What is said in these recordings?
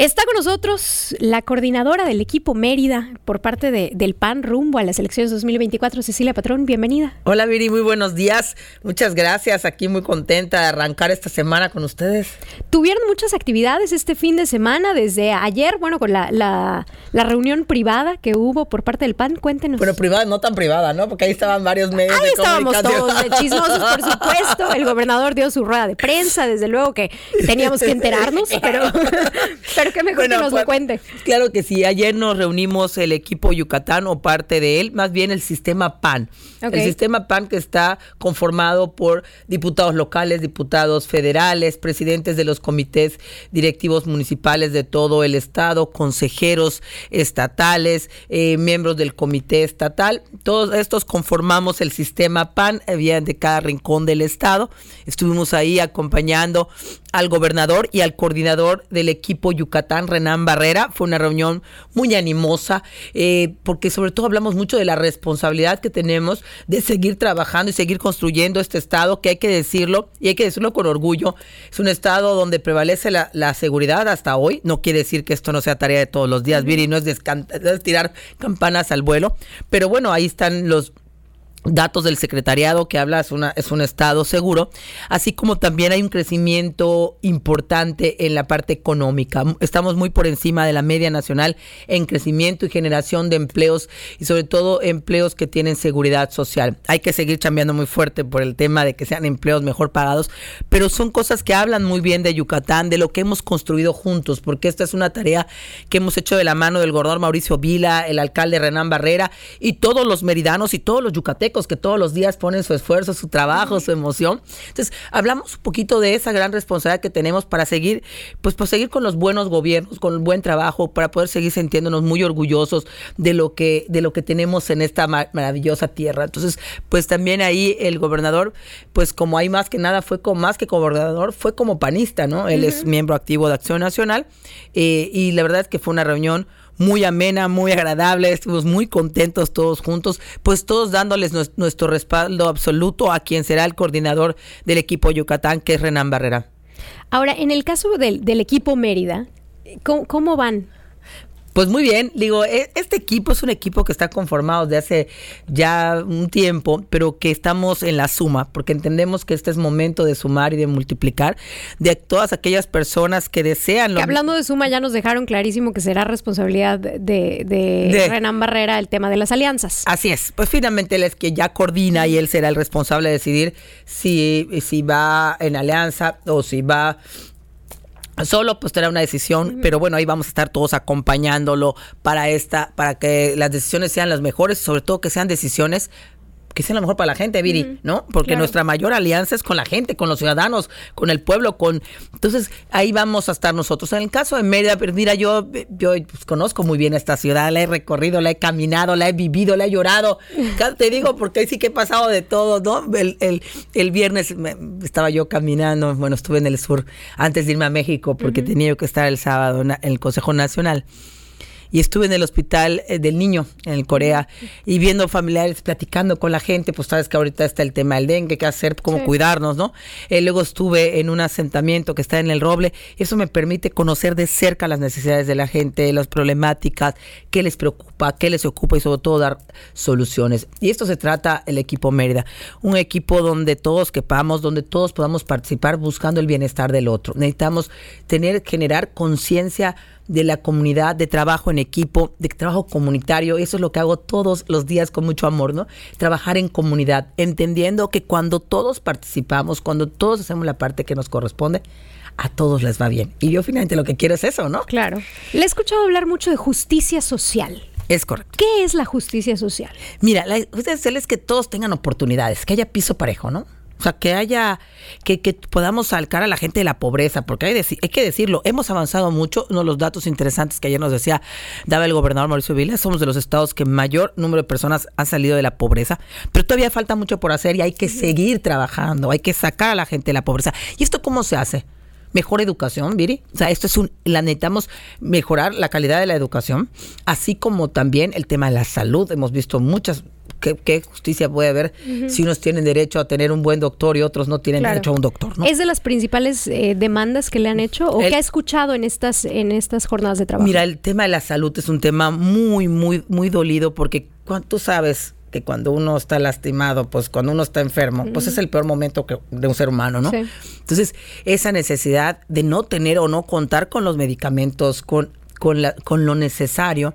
Está con nosotros la coordinadora del equipo Mérida por parte de, del PAN rumbo a las elecciones 2024, Cecilia Patrón, bienvenida. Hola Viri, muy buenos días. Muchas gracias. Aquí muy contenta de arrancar esta semana con ustedes. Tuvieron muchas actividades este fin de semana, desde ayer, bueno, con la, la, reunión privada que hubo por parte del PAN. Cuéntenos. Pero privada, no tan privada, ¿no? Porque ahí estaban varios medios ahí estábamos todos, de chismosos, por supuesto. El gobernador dio su rueda de prensa, desde luego que teníamos que enterarnos, pero, pero que mejor que nos lo pues, cuente. Claro que sí. Ayer nos reunimos el equipo Yucatán o parte de él, más bien el sistema PAN. El sistema PAN que está conformado por diputados locales, diputados federales, presidentes de los comités directivos municipales de todo el estado, consejeros estatales, eh, miembros del comité estatal. Todos estos conformamos el sistema PAN, bien de cada rincón del estado. Estuvimos ahí acompañando al gobernador y al coordinador del equipo Yucatán, Renán Barrera. Fue una reunión muy animosa, eh, porque sobre todo hablamos mucho de la responsabilidad que tenemos de seguir trabajando y seguir construyendo este estado, que hay que decirlo, y hay que decirlo con orgullo, es un estado donde prevalece la, seguridad hasta hoy. No quiere decir que esto no sea tarea de todos los días, Viri, no es, es tirar campanas al vuelo, pero bueno, ahí están los datos del secretariado que habla es, una, un estado seguro, así como también hay un crecimiento importante en la parte económica. Estamos muy por encima de la media nacional en crecimiento y generación de empleos y sobre todo empleos que tienen seguridad social. Hay que seguir cambiando muy fuerte por el tema de que sean empleos mejor pagados, pero son cosas que hablan muy bien de Yucatán, de lo que hemos construido juntos, porque esta es una tarea que hemos hecho de la mano del gobernador Mauricio Vila, el alcalde Renán Barrera y todos los meridanos y todos los yucatecos que todos los días ponen su esfuerzo, su trabajo, su emoción. Entonces, hablamos un poquito de esa gran responsabilidad que tenemos para seguir, pues, pues seguir con los buenos gobiernos, con el buen trabajo, para poder seguir sintiéndonos muy orgullosos de lo que, de lo que tenemos en esta maravillosa tierra. Entonces, pues también ahí el gobernador, pues como hay más que nada, fue como más que gobernador, fue como panista, ¿no? Él es miembro activo de Acción Nacional eh, y la verdad es que fue una reunión muy amena, muy agradable, estuvimos muy contentos todos juntos, pues todos dándoles nuestro respaldo absoluto a quien será el coordinador del equipo Yucatán, que es Renan Barrera. Ahora, en el caso del, del equipo Mérida, ¿cómo, cómo van? Pues muy bien, digo, e, este equipo es un equipo que está conformado de hace ya un tiempo, pero que estamos en la suma, porque entendemos que este es momento de sumar y de multiplicar de todas aquellas personas que desean. Que hablando de suma, ya nos dejaron clarísimo que será responsabilidad de, de, Renan Barrera el tema de las alianzas. Así es, pues finalmente él es que ya coordina y él será el responsable de decidir si, si va en alianza o si va Solo pues será una decisión, pero bueno, ahí vamos a estar todos acompañándolo para esta, para que las decisiones sean las mejores, sobre todo que sean decisiones que sea lo mejor para la gente, Viri, ¿no? Porque nuestra mayor alianza es con la gente, con los ciudadanos, con el pueblo, con... Entonces, ahí vamos a estar nosotros. En el caso de Mérida, pero mira, yo, yo pues, conozco muy bien esta ciudad, la he recorrido, la he caminado, la he vivido, la he llorado. Te digo, porque ahí sí que he pasado de todo, ¿no? El, el, el viernes estaba yo caminando, bueno, estuve en el sur antes de irme a México, porque tenía que estar el sábado en el Consejo Nacional y estuve en el hospital eh, del niño en el Corea y viendo familiares platicando con la gente, pues sabes que ahorita está el tema del dengue, qué hacer, cómo cuidarnos, ¿no? Eh, luego estuve en un asentamiento que está en el Roble y eso me permite conocer de cerca las necesidades de la gente, las problemáticas, qué les preocupa, qué les ocupa y sobre todo dar soluciones. Y esto se trata el equipo Mérida, un equipo donde todos quepamos, donde todos podamos participar buscando el bienestar del otro. Necesitamos tener, generar conciencia de la comunidad, de trabajo en equipo, de trabajo comunitario. Eso es lo que hago todos los días con mucho amor, ¿no? Trabajar en comunidad, entendiendo que cuando todos participamos, cuando todos hacemos la parte que nos corresponde, a todos les va bien. Y yo finalmente lo que quiero es eso, ¿no? Claro. Le he escuchado hablar mucho de justicia social. Es correcto. ¿Qué es la justicia social? Mira, la justicia social es que todos tengan oportunidades, que haya piso parejo, ¿no? O sea, que haya, que, que podamos sacar a la gente de la pobreza, porque hay, hay, que decirlo, hemos avanzado mucho. Uno de los datos interesantes que ayer nos decía, daba el gobernador Mauricio Vila, somos de los estados que mayor número de personas han salido de la pobreza, pero todavía falta mucho por hacer y hay que seguir trabajando, hay que sacar a la gente de la pobreza. ¿Y esto cómo se hace? mejor educación, Viri. O sea, esto es un, la necesitamos mejorar la calidad de la educación, así como también el tema de la salud. Hemos visto muchas ¿qué, justicia puede haber si unos tienen derecho a tener un buen doctor y otros no tienen derecho a un doctor? ¿no? ¿Es de las principales eh, demandas que le han hecho o qué ha escuchado en estas, en estas jornadas de trabajo? Mira, el tema de la salud es un tema muy, muy, muy dolido porque tú sabes que cuando uno está lastimado, pues cuando uno está enfermo, pues es el peor momento que, de un ser humano, ¿no? Entonces, esa necesidad de no tener o no contar con los medicamentos, con, con, la, con lo necesario,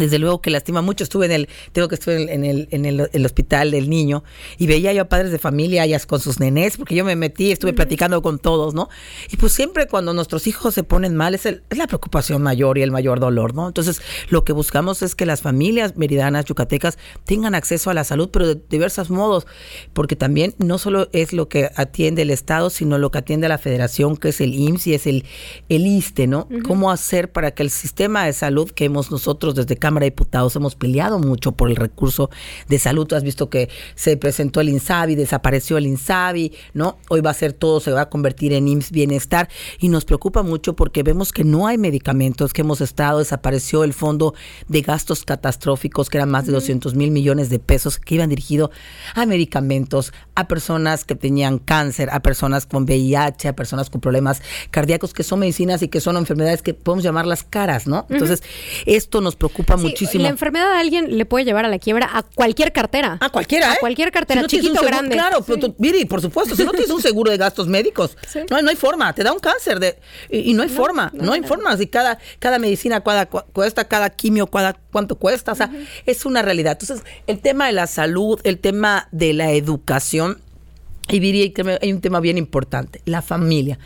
desde luego que lastima mucho. Estuve en el, tengo que estuve en el, en el, hospital del niño y veía yo a padres de familia ellas con sus nenes, porque yo me metí, estuve platicando con todos, ¿no? Y pues siempre cuando nuestros hijos se ponen mal es, es la preocupación mayor y el mayor dolor, ¿no? Entonces lo que buscamos es que las familias meridanas, yucatecas, tengan acceso a la salud, pero de diversos modos, porque también no solo es lo que atiende el Estado, sino lo que atiende la Federación, que es el IMSS y es el, el ISTE, ¿no? ¿Cómo hacer para que el sistema de salud que hemos nosotros desde Cámara de Diputados hemos peleado mucho por el recurso de salud. Tú has visto que se presentó el INSABI, desapareció el INSABI, ¿no? Hoy va a ser todo, se va a convertir en IMSS Bienestar y nos preocupa mucho porque vemos que no hay medicamentos, que hemos estado, desapareció el fondo de gastos catastróficos, que eran más de 200 mil millones de pesos, que iban dirigidos a medicamentos, a personas que tenían cáncer, a personas con VIH, a personas con problemas cardíacos, que son medicinas y que son enfermedades que podemos llamarlas caras, ¿no? Entonces, esto nos preocupa muchísimo. La enfermedad de alguien le puede llevar a la quiebra a cualquier cartera. A cualquiera, A ¿eh? cualquier cartera, chiquito o grande. Claro, mire, por supuesto, si no tienes un seguro de gastos médicos, no, no hay forma, te da un cáncer de, y, no hay forma, no, hay forma. Si cada, cada medicina cada, cuesta, cada quimio, cada, cuánto cuesta, o sea, es una realidad. Entonces, el tema de la salud, el tema de la educación, y diría que hay un tema bien importante, la familia.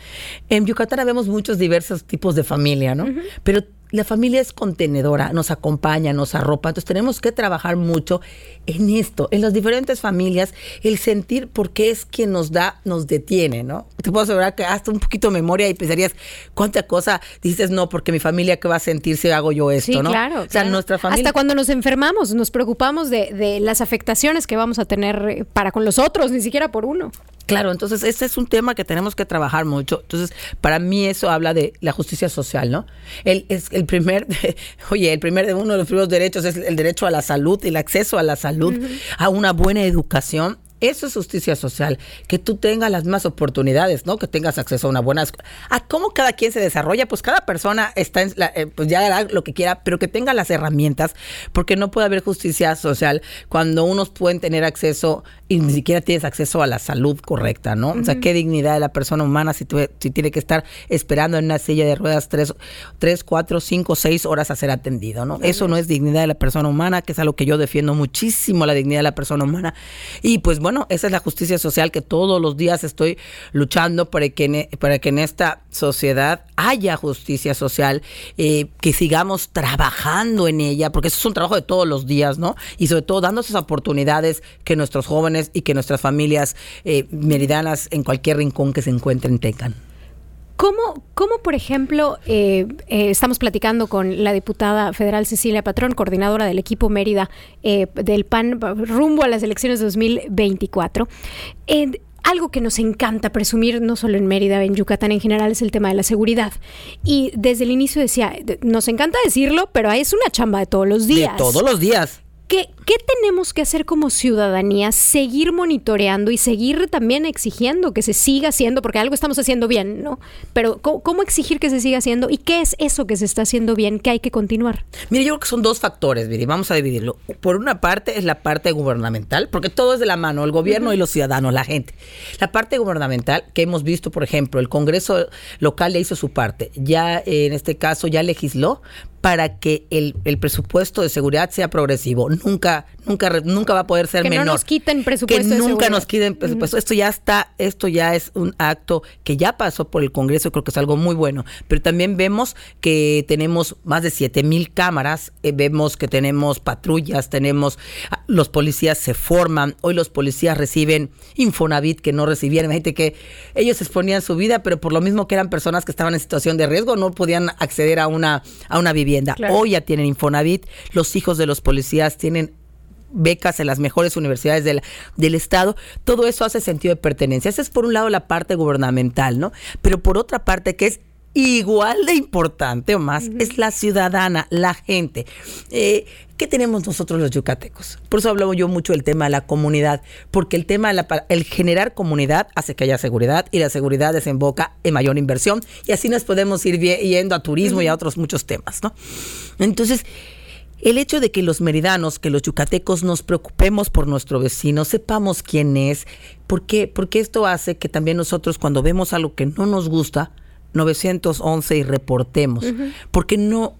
En Yucatán vemos muchos diversos tipos de familia, ¿no? Pero la familia es contenedora, nos acompaña, nos arropa, entonces tenemos que trabajar mucho en esto, en las diferentes familias, el sentir por qué es quien nos da, nos detiene, ¿no? Te puedo asegurar que hasta un poquito de memoria y pensarías, ¿cuánta cosa dices no? Porque mi familia, ¿qué va a sentir si hago yo esto, no? Claro, o sea, nuestra familia. Hasta cuando nos enfermamos, nos preocupamos de, de las afectaciones que vamos a tener para con los otros, ni siquiera por uno. Claro, entonces ese es un tema que tenemos que trabajar mucho. Entonces, para mí eso habla de la justicia social, ¿no? El, es el primer, oye, el primer de uno de los primeros derechos es el derecho a la salud, el acceso a la salud, a una buena educación eso es justicia social, que tú tengas las mismas oportunidades, ¿no? Que tengas acceso a una buena a cómo cada quien se desarrolla, pues cada persona está en la, eh, pues ya hará lo que quiera, pero que tenga las herramientas, porque no puede haber justicia social cuando unos pueden tener acceso y ni siquiera tienes acceso a la salud correcta, ¿no? O sea, qué dignidad de la persona humana si, si tiene que estar esperando en una silla de ruedas tres, tres cuatro, cinco, seis horas a ser atendido, ¿no? Eso no es dignidad de la persona humana, que es algo que yo defiendo muchísimo, la dignidad de la persona humana. Y pues bueno, esa es la justicia social que todos los días estoy luchando para que, e, para que en esta sociedad haya justicia social, eh, que sigamos trabajando en ella, porque eso es un trabajo de todos los días, ¿no? Y sobre todo dando esas oportunidades que nuestros jóvenes y que nuestras familias eh, meridanas en cualquier rincón que se encuentren tengan. ¿Cómo, cómo por ejemplo, eh, eh, estamos platicando con la diputada federal Cecilia Patrón, coordinadora del equipo Mérida eh, del PAN rumbo a las elecciones de 2024? algo que nos encanta presumir, no solo en Mérida, en Yucatán en general, es el tema de la seguridad. Y desde el inicio decía, nos encanta decirlo, pero es una chamba de todos los días. De todos los días. ¿Qué, tenemos que hacer como ciudadanía? Seguir monitoreando y seguir también exigiendo que se siga haciendo, porque algo estamos haciendo bien, ¿no? Pero ¿cómo, exigir que se siga haciendo? ¿Y qué es eso que se está haciendo bien, que hay que continuar? Mire, yo creo que son dos factores, Viri, vamos a dividirlo. Por una parte es la parte gubernamental, porque todo es de la mano, el gobierno y los ciudadanos, la gente. La parte gubernamental, que hemos visto, por ejemplo, el Congreso local le hizo su parte, ya en este caso ya legisló para que el, presupuesto de seguridad sea progresivo. Nunca, nunca, nunca va a poder ser menor. Que no nos quiten presupuesto. Que nunca nos quiten presupuesto. Esto ya está, esto ya es un acto que ya pasó por el Congreso, creo que es algo muy bueno. Pero también vemos que tenemos más de 7 mil cámaras, eh, vemos que tenemos patrullas, tenemos, ah, los policías se forman, hoy los policías reciben Infonavit que no recibían. Imagínate que ellos exponían su vida, pero por lo mismo que eran personas que estaban en situación de riesgo, no podían acceder a una, a una vivienda Hoy ya tienen Infonavit, los hijos de los policías tienen becas en las mejores universidades del, del Estado, todo eso hace sentido de pertenencia. Esa es por un lado la parte gubernamental, ¿no? Pero por otra parte, que es igual de importante o más es la ciudadana, la gente. Eh, ¿Qué tenemos nosotros los yucatecos? Por eso hablo yo mucho del tema de la comunidad, porque el tema, de el generar comunidad hace que haya seguridad y la seguridad desemboca en mayor inversión y así nos podemos ir yendo a turismo y a otros muchos temas, ¿no? Entonces, el hecho de que los meridanos, que los yucatecos nos preocupemos por nuestro vecino, sepamos quién es, ¿por qué? Porque esto hace que también nosotros cuando vemos algo que no nos gusta, 911 y reportemos, porque no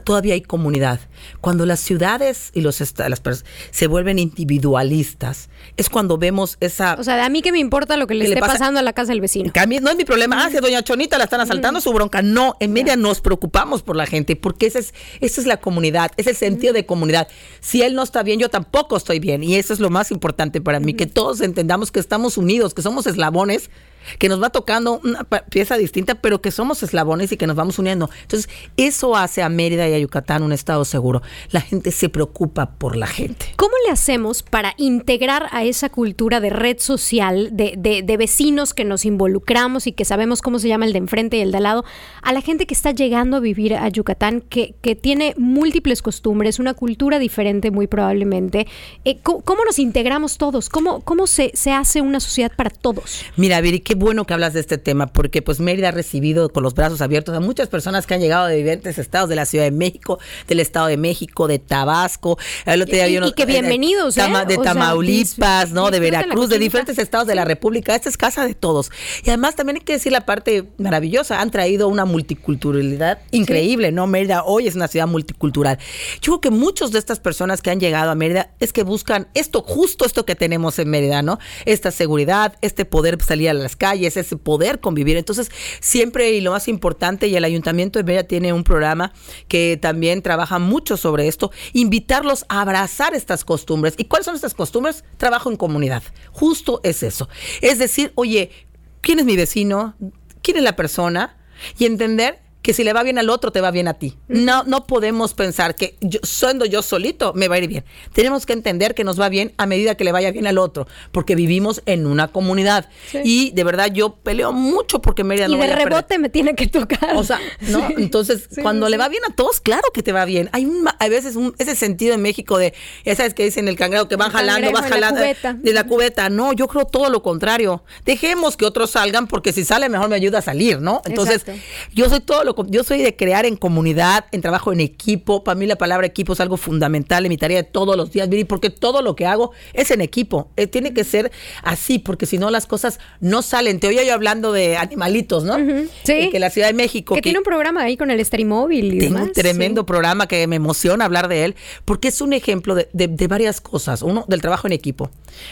todavía hay comunidad. Cuando las ciudades y los las se vuelven individualistas, es cuando vemos esa... O sea, a mí que me importa lo que le esté pasando a la casa del vecino. a mí no es mi problema. Ah, si a doña Chonita la están asaltando, su bronca. No, en media nos preocupamos por la gente, porque esa es, esa es la comunidad, es el sentido de comunidad. Si él no está bien, yo tampoco estoy bien. Y eso es lo más importante para mí, que todos entendamos que estamos unidos, que somos eslabones que nos va tocando una pieza distinta, pero que somos eslabones y que nos vamos uniendo. Entonces, eso hace a Mérida y a Yucatán un estado seguro. La gente se preocupa por la gente. ¿Cómo le hacemos para integrar a esa cultura de red social, de, de, vecinos que nos involucramos y que sabemos cómo se llama el de enfrente y el de al lado, a la gente que está llegando a vivir a Yucatán, que, que tiene múltiples costumbres, una cultura diferente muy probablemente? Eh, ¿cómo, nos integramos todos? ¿Cómo, cómo se, se hace una sociedad para todos? Mira, Viri, qué bueno que hablas de este tema, porque pues Mérida ha recibido con los brazos abiertos a muchas personas que han llegado de diferentes estados de la Ciudad de México, del Estado de México, de Tabasco, el otro día y, que bienvenidos, ¿eh? de Tamaulipas, ¿no? De Veracruz, de diferentes estados de la República. Esta es casa de todos. Y además también hay que decir la parte maravillosa, han traído una multiculturalidad increíble, ¿no? Mérida hoy es una ciudad multicultural. Yo creo que muchos de estas personas que han llegado a Mérida es que buscan esto, justo esto que tenemos en Mérida, ¿no? Esta seguridad, este poder salir a las calles, ese poder convivir. Entonces, siempre y lo más importante, y el Ayuntamiento de Mérida tiene un programa que también trabaja mucho sobre esto, invitarlos a abrazar estas costumbres. ¿Y cuáles son estas costumbres? Trabajo en comunidad. Justo es eso. Es decir, oye, ¿quién es mi vecino? ¿Quién es la persona? Y entender que si le va bien al otro, te va bien a ti. No, no podemos pensar que yo, siendo yo solito, me va a ir bien. Tenemos que entender que nos va bien a medida que le vaya bien al otro, porque vivimos en una comunidad. Y de verdad yo peleo mucho porque Mérida no Y de rebote me tiene que tocar. O sea, ¿no? Entonces, cuando le va bien a todos, claro que te va bien. Hay, un, hay veces ese sentido en México de, ya sabes que dicen el cangrejo que van jalando, vas jalando de la cubeta. No, yo creo todo lo contrario. Dejemos que otros salgan porque si sale mejor me ayuda a salir, ¿no? Entonces, yo soy todo lo yo soy de crear en comunidad, en trabajo en equipo. Para mí la palabra equipo es algo fundamental en mi tarea de todos los días, porque todo lo que hago es en equipo. Eh, tiene que ser así, porque si no las cosas no salen. Te oía yo hablando de animalitos, ¿no? Sí. Eh, que la Ciudad de México. Que, tiene un programa ahí con el Esterimóvil y Tengo un tremendo programa que me emociona hablar de él, porque es un ejemplo de, de varias cosas. Uno, del trabajo en equipo.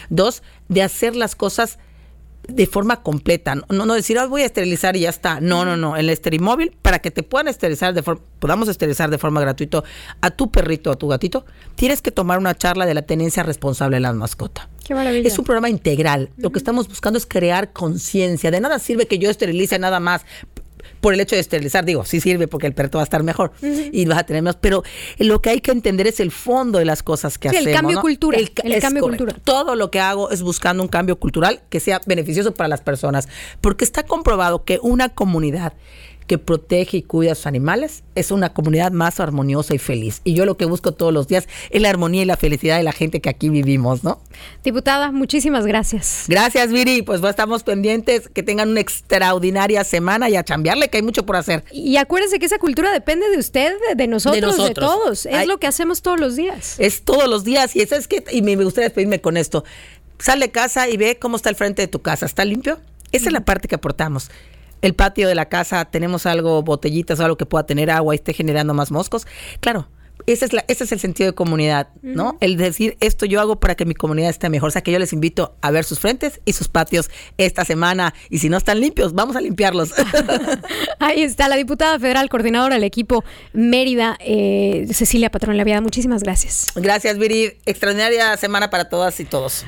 Dos, de hacer las cosas de forma completa, no, no decir, voy a esterilizar y ya está. No, no, no. El esterimóvil, para que te puedan esterilizar de forma, podamos esterilizar de forma gratuita a tu perrito o a tu gatito, tienes que tomar una charla de la tenencia responsable de la mascota. Qué maravilla. Es un programa integral. Lo que estamos buscando es crear conciencia. De nada sirve que yo esterilice nada más por el hecho de esterilizar. Digo, sí sirve porque el perro va a estar mejor y vas a tener más. Pero lo que hay que entender es el fondo de las cosas que hacemos. El cambio cultural. El, cambio cultural. Todo lo que hago es buscando un cambio cultural que sea beneficioso para las personas. Porque está comprobado que una comunidad que protege y cuida a sus animales es una comunidad más armoniosa y feliz. Y yo lo que busco todos los días es la armonía y la felicidad de la gente que aquí vivimos, ¿no? Diputada, muchísimas gracias. Gracias, Viri. Pues estamos pendientes, que tengan una extraordinaria semana y a chambearle, que hay mucho por hacer. Y acuérdense que esa cultura depende de usted, de nosotros, de, todos. Es lo que hacemos todos los días. Es todos los días. Y eso es que, y me gustaría despedirme con esto. Sale de casa y ve cómo está el frente de tu casa. ¿Está limpio? Esa es la parte que aportamos el patio de la casa tenemos algo, botellitas o algo que pueda tener agua y esté generando más moscos. Claro, ese es, la, ese es el sentido de comunidad, ¿no? El decir, esto yo hago para que mi comunidad esté mejor. O sea, que yo les invito a ver sus frentes y sus patios esta semana. Y si no están limpios, vamos a limpiarlos. Ahí está la diputada federal, coordinadora del equipo Mérida, eh, Cecilia Patrón Laviada. Muchísimas gracias. Gracias, Viri. Extraordinaria semana para todas y todos.